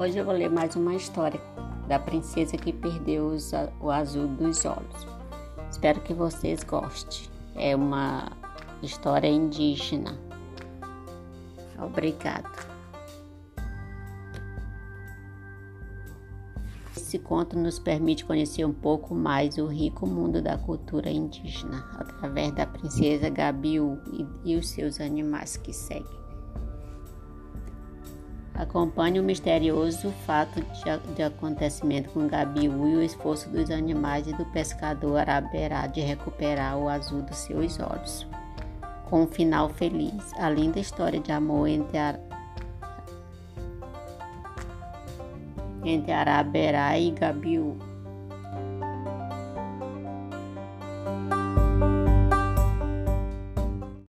Hoje eu vou ler mais uma história da princesa que perdeu o azul dos olhos. Espero que vocês gostem. É uma história indígena. Obrigado. Esse conto nos permite conhecer um pouco mais o rico mundo da cultura indígena através da princesa Gabiu e, e os seus animais que seguem. Acompanhe o misterioso fato de, de acontecimento com Gabiú e o esforço dos animais e do pescador Araberá de recuperar o azul dos seus olhos. Com um final feliz, a linda história de amor entre, a, entre Araberá e Gabiú.